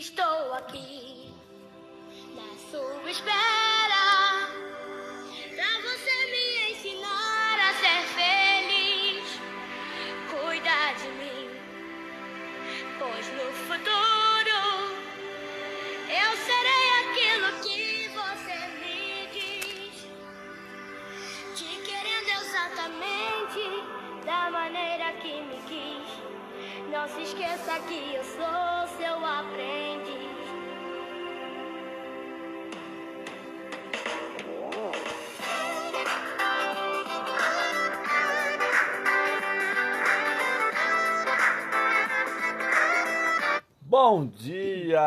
estou aqui na sua espera pra você me ensinar a ser feliz. Cuida de mim, pois no futuro eu serei aquilo que você me diz. Te querendo exatamente da maneira que me quis. Não se esqueça que eu sou Bom dia!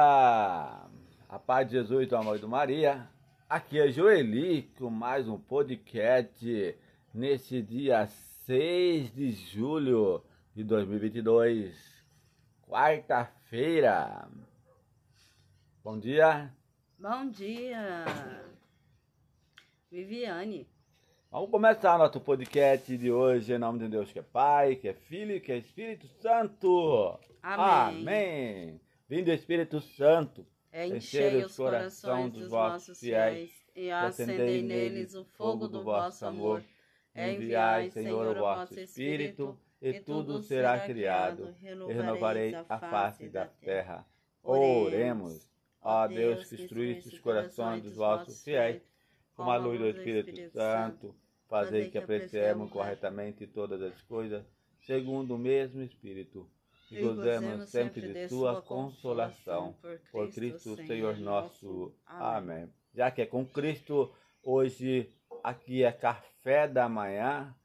A paz de Jesus e amor de Maria. Aqui é Joeli com mais um podcast nesse dia 6 de julho de 2022, quarta-feira. Bom dia! Bom dia, Viviane. Vamos começar nosso podcast de hoje em nome de Deus que é Pai, que é Filho que é Espírito Santo. Amém. Amém. Vinde Espírito Santo, É Enchei os corações dos vossos fiéis e acendei neles o fogo do vosso amor. Enviai, Senhor, o vosso Espírito, e tudo será criado, e renovarei a face da terra. Oremos. Ó Deus, que instruísse os corações dos vossos fiéis, com a luz do Espírito Santo, fazei que apreciemos corretamente todas as coisas, segundo o mesmo Espírito, e gozemos sempre de Sua consolação. Por Cristo, Senhor nosso. Amém. Já que é com Cristo, hoje aqui é café da manhã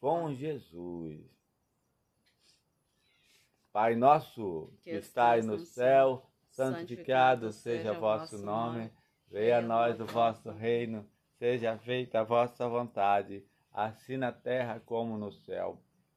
com Jesus. Pai nosso, que estais no céu, santificado seja o vosso nome. Venha a nós o vosso reino. Seja feita a vossa vontade, assim na terra como no céu.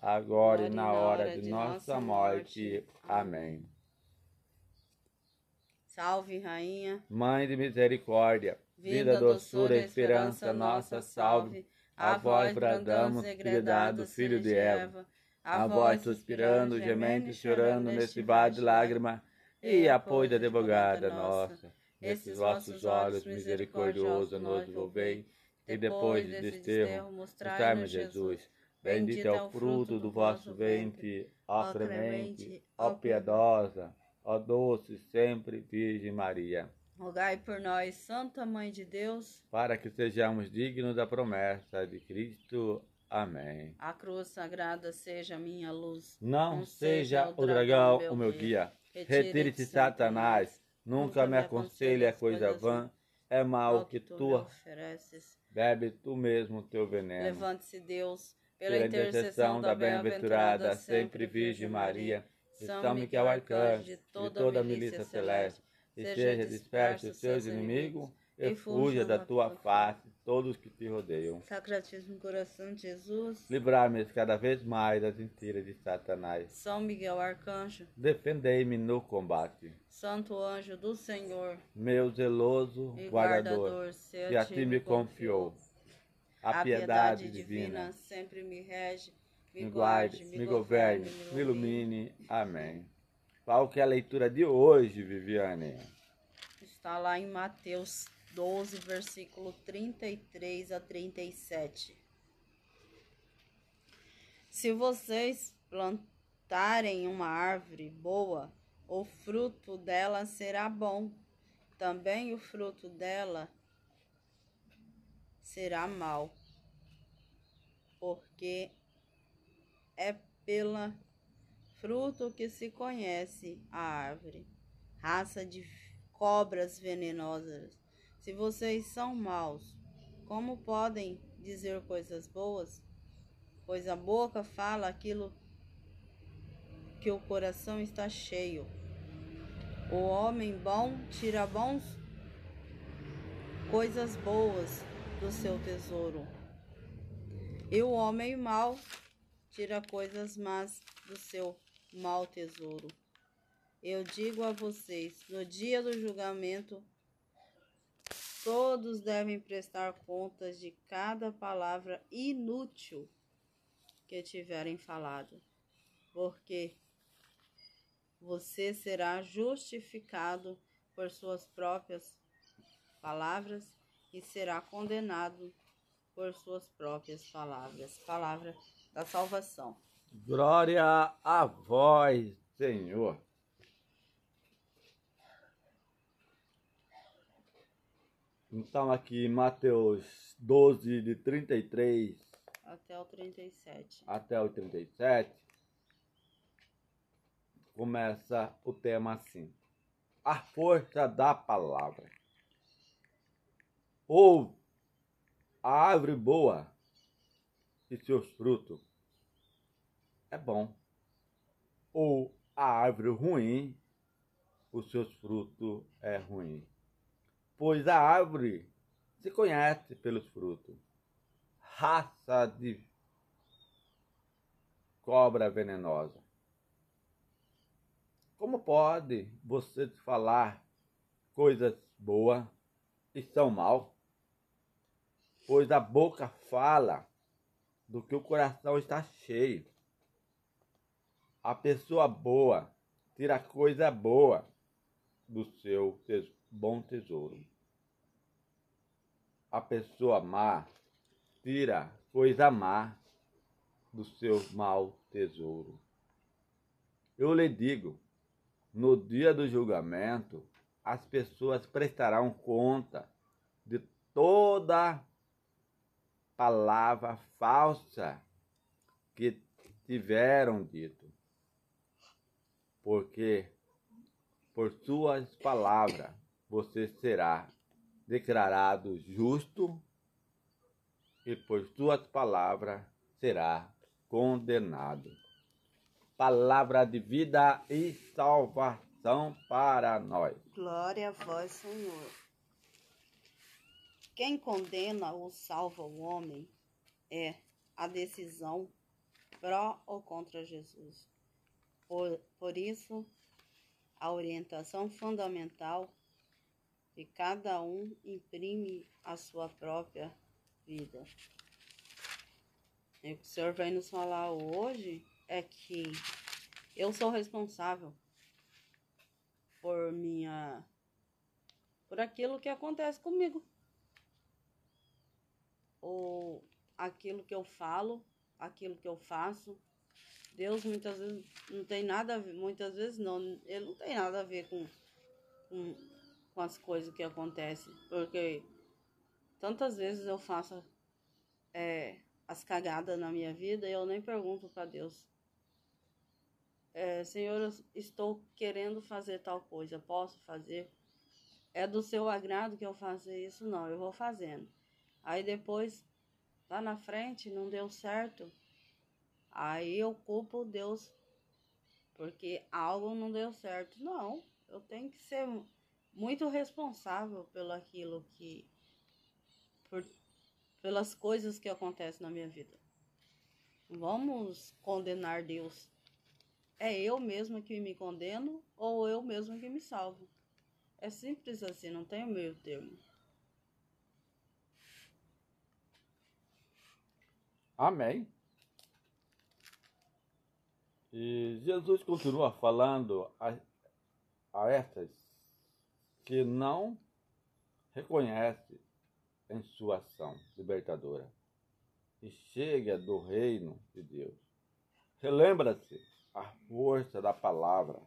agora e na hora de nossa morte. Amém. Salve, Rainha. Mãe de misericórdia, vida, doçura esperança nossa, salve. A vós bradamos, degradado filho de Eva. A vós suspirando, gemendo e chorando nesse vale de lágrima, e apoio da advogada nossa. Nesses vossos olhos misericordiosos nos volvei, e depois de desterro, mostrai-me Jesus. Bendito é o fruto do vosso ventre, ó clemente, ó piedosa, ó doce sempre Virgem Maria. Rogai por nós, Santa Mãe de Deus. Para que sejamos dignos da promessa de Cristo. Amém. A cruz sagrada seja minha luz. Não seja o dragão o meu guia. Retire-te, Satanás. Nunca me aconselhe a coisa vã. É mal que tu ofereces. bebe tu mesmo teu veneno. Levante-se, Deus, Pela intercessão da bem-aventurada sempre Virgem Maria, São Miguel Arcanjo, de toda a milícia celeste, e seja disperso os seus inimigos, e fuja da tua face todos que te rodeiam. Sacratíssimo coração de Jesus. Livrar-me cada vez mais das mentiras de Satanás. São Miguel Arcanjo. Defendei-me no combate. Santo anjo do Senhor. Meu zeloso guardador, guardador, que a ti me confiou. A piedade divina sempre me rege, me guarde, me governe, me ilumine. Amém. Qual que é a leitura de hoje, Viviane? Está lá em Mateus 12, versículo 33 a 37. Se vocês plantarem uma árvore boa, o fruto dela será bom. Também o fruto dela será mau. Porque é pela fruto que se conhece a árvore. Raça de cobras venenosas. Se vocês são maus, como podem dizer coisas boas? Pois a boca fala aquilo que o coração está cheio. O homem bom tira bons coisas boas do seu tesouro. E o homem mau tira coisas más do seu mau tesouro. Eu digo a vocês: no dia do julgamento, todos devem prestar contas de cada palavra inútil que tiverem falado, porque você será justificado por suas próprias palavras e será condenado por suas próprias palavras. Palavra da salvação. Glória a vós, Senhor. Então, aqui Mateus 12, de 33 até o 37. Até o 37, começa o tema assim: A força da palavra. Ou a árvore boa e seus frutos é bom. Ou a árvore ruim, os seus frutos é ruim pois a árvore se conhece pelos frutos. Raça de cobra venenosa. Como pode você falar coisas boas e são mal? Pois a boca fala do que o coração está cheio. A pessoa boa tira coisa boa do seu bom tesouro a pessoa má tira coisa má do seu mau tesouro. Eu lhe digo, no dia do julgamento, as pessoas prestarão conta de toda palavra falsa que tiveram dito. Porque por suas palavras você será declarado justo e por suas palavras será condenado. Palavra de vida e salvação para nós. Glória a vós, Senhor. Quem condena ou salva o homem é a decisão pró ou contra Jesus. Por, por isso, a orientação fundamental e cada um imprime a sua própria vida. E o que o Senhor vai nos falar hoje é que eu sou responsável por minha por aquilo que acontece comigo. Ou aquilo que eu falo, aquilo que eu faço. Deus muitas vezes não tem nada a ver, muitas vezes não, ele não tem nada a ver com, com com as coisas que acontecem, porque tantas vezes eu faço é, as cagadas na minha vida e eu nem pergunto para Deus. É, Senhor, eu estou querendo fazer tal coisa, posso fazer? É do seu agrado que eu fazer isso? Não, eu vou fazendo. Aí depois, lá na frente, não deu certo. Aí eu culpo Deus porque algo não deu certo. Não, eu tenho que ser muito responsável pelo aquilo que por, pelas coisas que acontecem na minha vida. Vamos condenar Deus. É eu mesma que me condeno ou eu mesma que me salvo. É simples assim, não tem meio termo. Amém. E Jesus continua falando a, a estas que não reconhece em sua ação libertadora e chega do reino de Deus. Relembra-se a força da palavra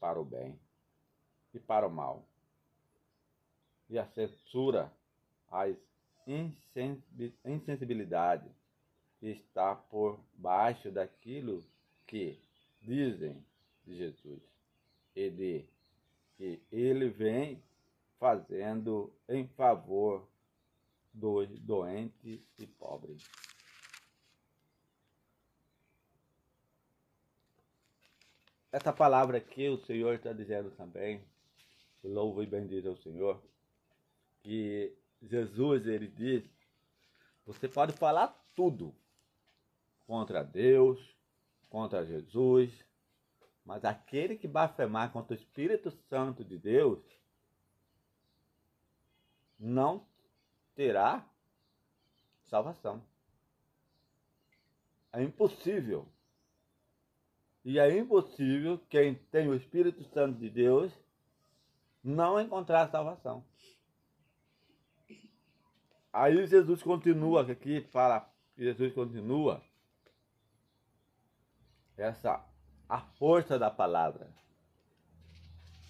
para o bem e para o mal, e a censura às insensibilidade está por baixo daquilo que dizem de Jesus e de que ele vem fazendo em favor dos doentes e pobres. essa palavra aqui o Senhor está dizendo também, louvo e bendizo ao Senhor, que Jesus ele diz, você pode falar tudo contra Deus, contra Jesus, mas aquele que blasfemar contra o Espírito Santo de Deus não terá salvação. É impossível. E é impossível quem tem o Espírito Santo de Deus não encontrar salvação. Aí Jesus continua aqui, fala, Jesus continua essa a força da palavra.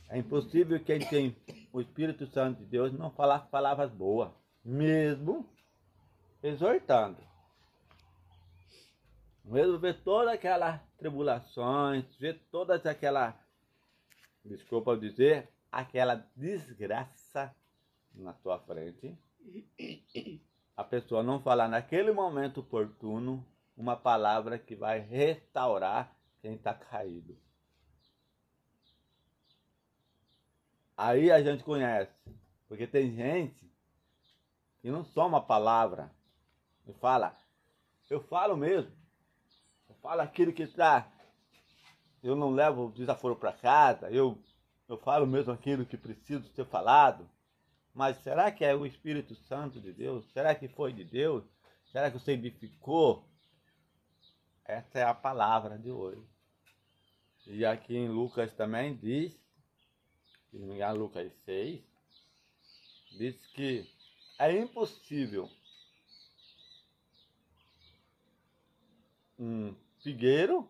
É impossível quem tem o Espírito Santo de Deus não falar palavras boas, mesmo exortando. Mesmo ver todas aquelas tribulações, ver todas aquelas, desculpa dizer, aquela desgraça na tua frente, a pessoa não falar naquele momento oportuno uma palavra que vai restaurar quem está caído. Aí a gente conhece, porque tem gente que não soma a palavra e fala, eu falo mesmo, eu falo aquilo que está, eu não levo desaforo para casa, eu, eu falo mesmo aquilo que preciso ser falado, mas será que é o Espírito Santo de Deus? Será que foi de Deus? Será que você edificou? Essa é a palavra de hoje. E aqui em Lucas também diz, se não me engano, Lucas 6, diz que é impossível um figueiro,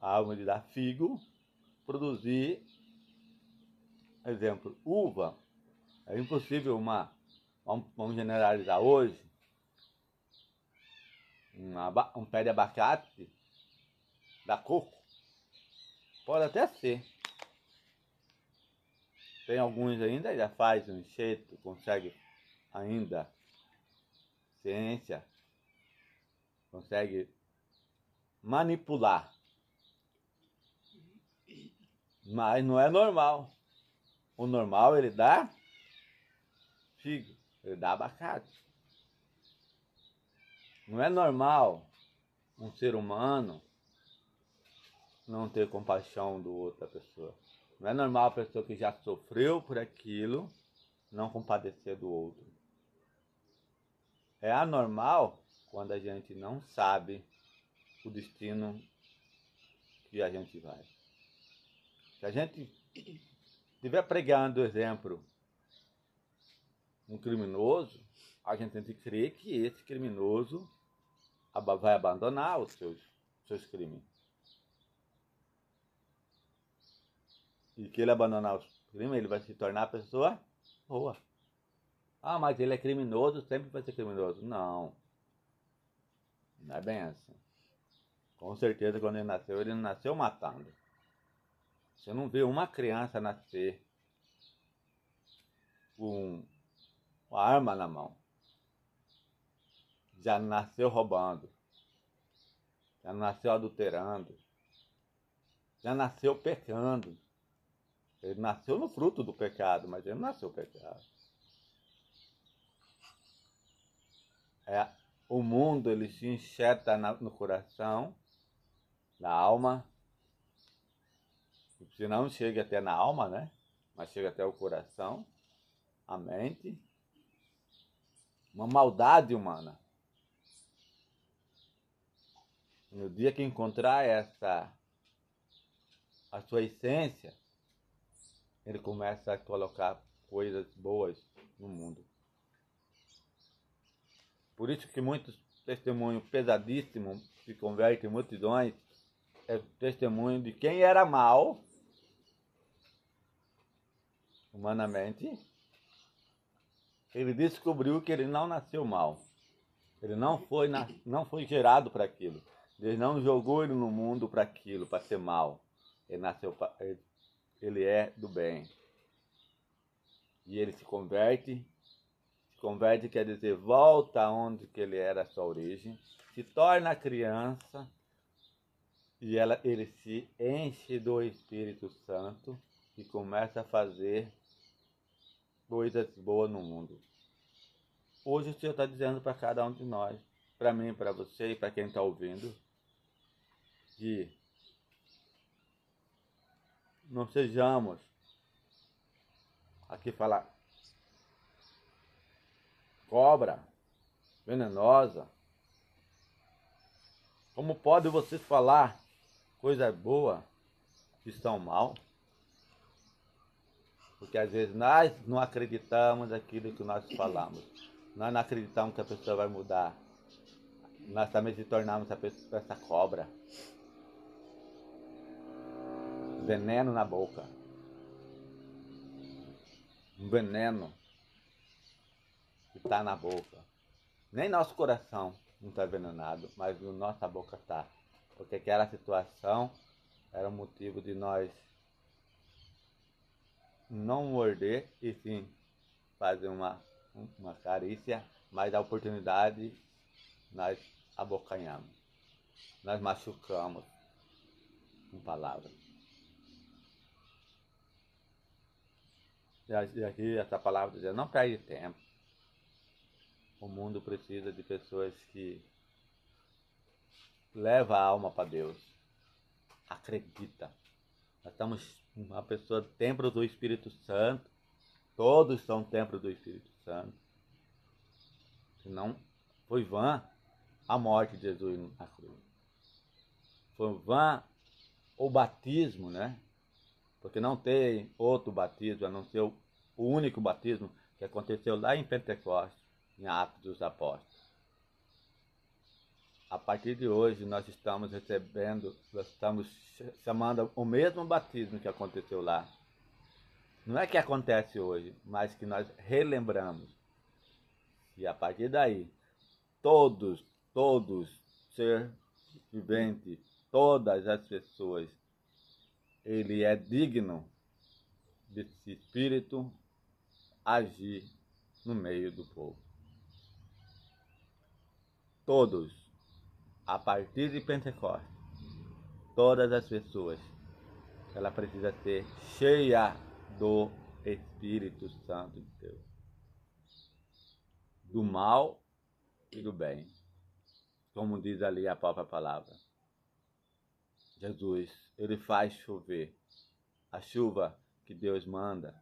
a árvore de dar figo, produzir, exemplo, uva. É impossível uma, vamos generalizar hoje, um pé de abacate da coco. Pode até ser. Tem alguns ainda, já faz um enxerto, consegue ainda ciência, consegue manipular. Mas não é normal. O normal ele dá figo, ele dá abacate. Não é normal um ser humano não ter compaixão do outra pessoa. Não é normal a pessoa que já sofreu por aquilo não compadecer do outro. É anormal quando a gente não sabe o destino que a gente vai. Se a gente estiver pregando exemplo um criminoso, a gente tem que crer que esse criminoso vai abandonar os seus, seus crimes. E que ele abandonar os crimes, ele vai se tornar pessoa boa. Ah, mas ele é criminoso, sempre vai ser criminoso. Não. Não é bem assim. Com certeza, quando ele nasceu, ele nasceu matando. Você não vê uma criança nascer com uma arma na mão. Já nasceu roubando. Já nasceu adulterando. Já nasceu pecando. Ele nasceu no fruto do pecado, mas ele não nasceu pecado. É, o mundo ele se enxerta no coração, na alma. Se não chega até na alma, né? Mas chega até o coração, a mente. Uma maldade humana. No dia que encontrar essa a sua essência, ele começa a colocar coisas boas no mundo. Por isso que muitos testemunhos pesadíssimos se convertem em multidões é testemunho de quem era mal humanamente. Ele descobriu que ele não nasceu mal. Ele não foi, não foi gerado para aquilo. Deus não jogou ele no mundo para aquilo, para ser mal. Ele nasceu, ele ele é do bem. E ele se converte, se converte quer dizer volta onde que ele era a sua origem, se torna criança e ela, ele se enche do Espírito Santo e começa a fazer coisas boas no mundo. Hoje o Senhor está dizendo para cada um de nós, para mim, para você e para quem está ouvindo, que não sejamos aqui falar cobra venenosa. Como pode vocês falar coisa boa que estão mal? Porque às vezes nós não acreditamos naquilo que nós falamos. Nós não acreditamos que a pessoa vai mudar. Nós também se tornamos essa cobra. Veneno na boca. Um veneno que está na boca. Nem nosso coração não está envenenado, mas nossa boca está. Porque aquela situação era o motivo de nós não morder e sim fazer uma, uma carícia, mas a oportunidade nós abocanhamos, nós machucamos com palavras. E aqui essa palavra diz, não perde tempo. O mundo precisa de pessoas que levam a alma para Deus. Acredita. Nós estamos uma pessoa templo do Espírito Santo. Todos são templo do Espírito Santo. Senão foi vã a morte de Jesus na cruz. Foi vã o batismo, né? Porque não tem outro batismo a não ser o único batismo que aconteceu lá em Pentecostes em Atos dos Apóstolos. A partir de hoje, nós estamos recebendo, nós estamos chamando o mesmo batismo que aconteceu lá. Não é que acontece hoje, mas que nós relembramos. E a partir daí, todos, todos, ser vivente, todas as pessoas, ele é digno desse espírito agir no meio do povo todos, a partir de Pentecostes, todas as pessoas, ela precisa ser cheia do Espírito Santo de Deus. Do mal e do bem. Como diz ali a própria palavra. Jesus, ele faz chover. A chuva que Deus manda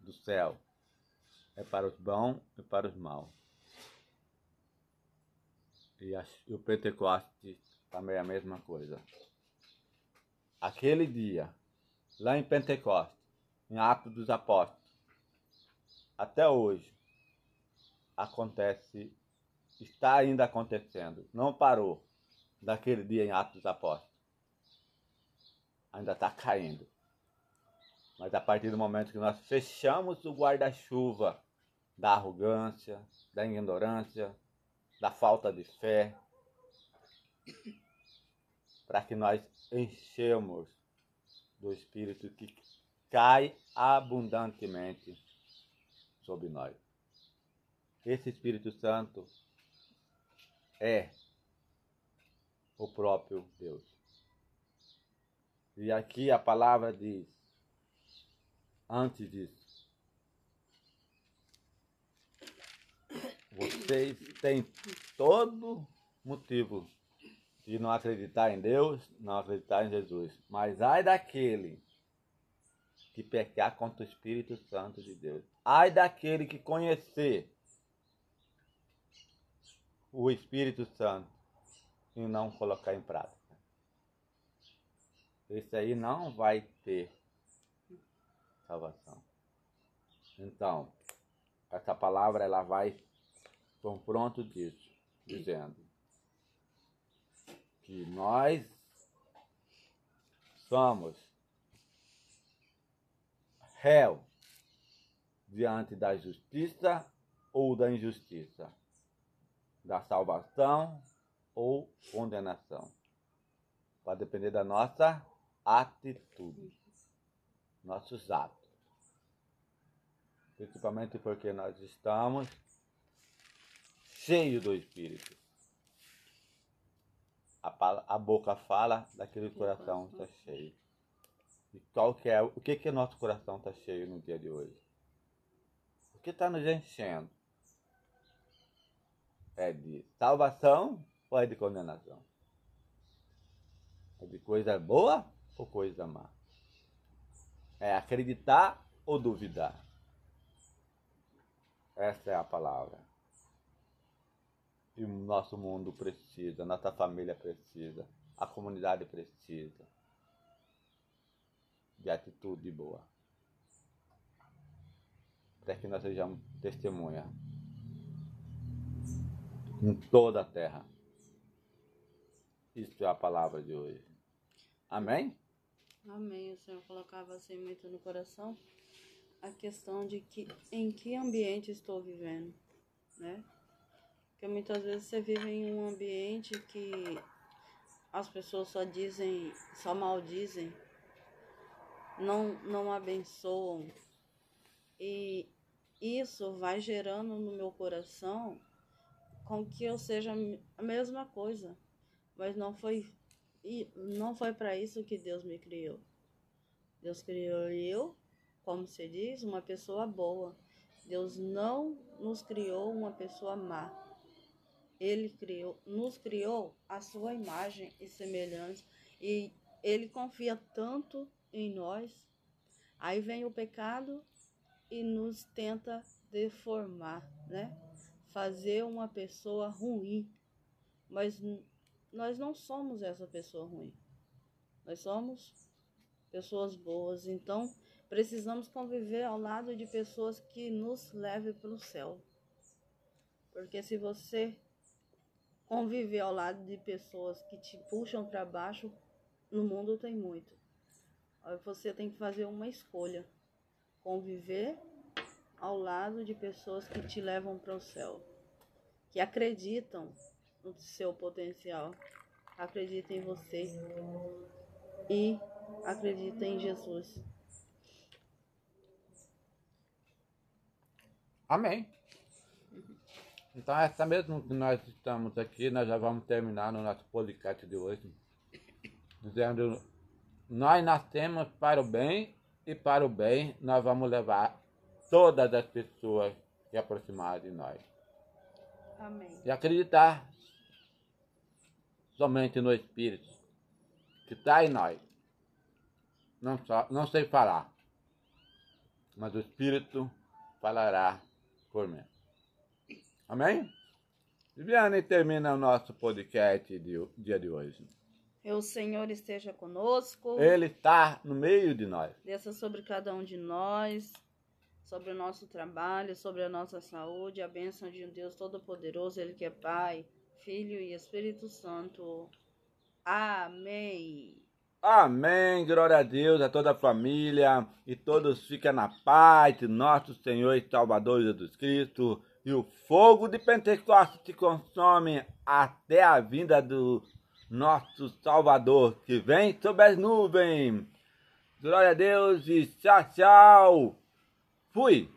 do céu é para os bons e para os maus. E, a, e o Pentecoste também é a mesma coisa. Aquele dia, lá em Pentecoste, em Atos dos Apóstolos, até hoje, acontece, está ainda acontecendo, não parou daquele dia em Atos dos Apóstolos. Ainda está caindo. Mas a partir do momento que nós fechamos o guarda-chuva da arrogância, da ignorância, da falta de fé, para que nós enchemos do Espírito que cai abundantemente sobre nós. Esse Espírito Santo é o próprio Deus. E aqui a palavra diz, antes disso, Vocês têm todo motivo de não acreditar em Deus, não acreditar em Jesus. Mas ai daquele que pecar contra o Espírito Santo de Deus. Ai daquele que conhecer o Espírito Santo e não colocar em prática. Esse aí não vai ter salvação. Então, essa palavra ela vai confronto disso, dizendo que nós somos réu diante da justiça ou da injustiça, da salvação ou condenação. Vai depender da nossa atitude, nossos atos. Principalmente porque nós estamos cheio do Espírito. A, a boca fala daquele coração está cheio. E qual que é, o que que nosso coração está cheio no dia de hoje? O que está nos enchendo? É de salvação ou é de condenação? É de coisa boa ou coisa má? É acreditar ou duvidar? Essa é a palavra. E o nosso mundo precisa, nossa família precisa, a comunidade precisa de atitude boa. Para que nós sejamos testemunha em toda a terra. Isso é a palavra de hoje. Amém? Amém. O Senhor colocava assim muito no coração a questão de que em que ambiente estou vivendo, né? Porque muitas vezes você vive em um ambiente que as pessoas só dizem, só maldizem, não, não abençoam. E isso vai gerando no meu coração com que eu seja a mesma coisa. Mas não foi e não foi para isso que Deus me criou. Deus criou eu, como se diz, uma pessoa boa. Deus não nos criou uma pessoa má. Ele criou, nos criou a sua imagem e semelhança e ele confia tanto em nós. Aí vem o pecado e nos tenta deformar, né? Fazer uma pessoa ruim. Mas nós não somos essa pessoa ruim. Nós somos pessoas boas. Então, precisamos conviver ao lado de pessoas que nos levem para o céu. Porque se você conviver ao lado de pessoas que te puxam para baixo, no mundo tem muito. Você tem que fazer uma escolha: conviver ao lado de pessoas que te levam para o céu, que acreditam no seu potencial, acreditam em você e acreditam em Jesus. Amém. Então, essa mesmo que nós estamos aqui, nós já vamos terminar no nosso podcast de hoje, dizendo nós nascemos para o bem e para o bem nós vamos levar todas as pessoas que aproximar de nós. Amém. E acreditar somente no Espírito que está em nós. Não, só, não sei falar, mas o Espírito falará por mim. Amém? Viviane termina o nosso podcast de dia de hoje. O Senhor esteja conosco. Ele está no meio de nós. Desça sobre cada um de nós, sobre o nosso trabalho, sobre a nossa saúde, a bênção de um Deus Todo-Poderoso, Ele que é Pai, Filho e Espírito Santo. Amém. Amém. Glória a Deus, a toda a família e todos fiquem na paz de nosso Senhor e Salvador Jesus Cristo. E o fogo de Pentecostes te consome até a vinda do nosso Salvador, que vem sobre as nuvens. Glória a Deus e tchau, tchau. Fui.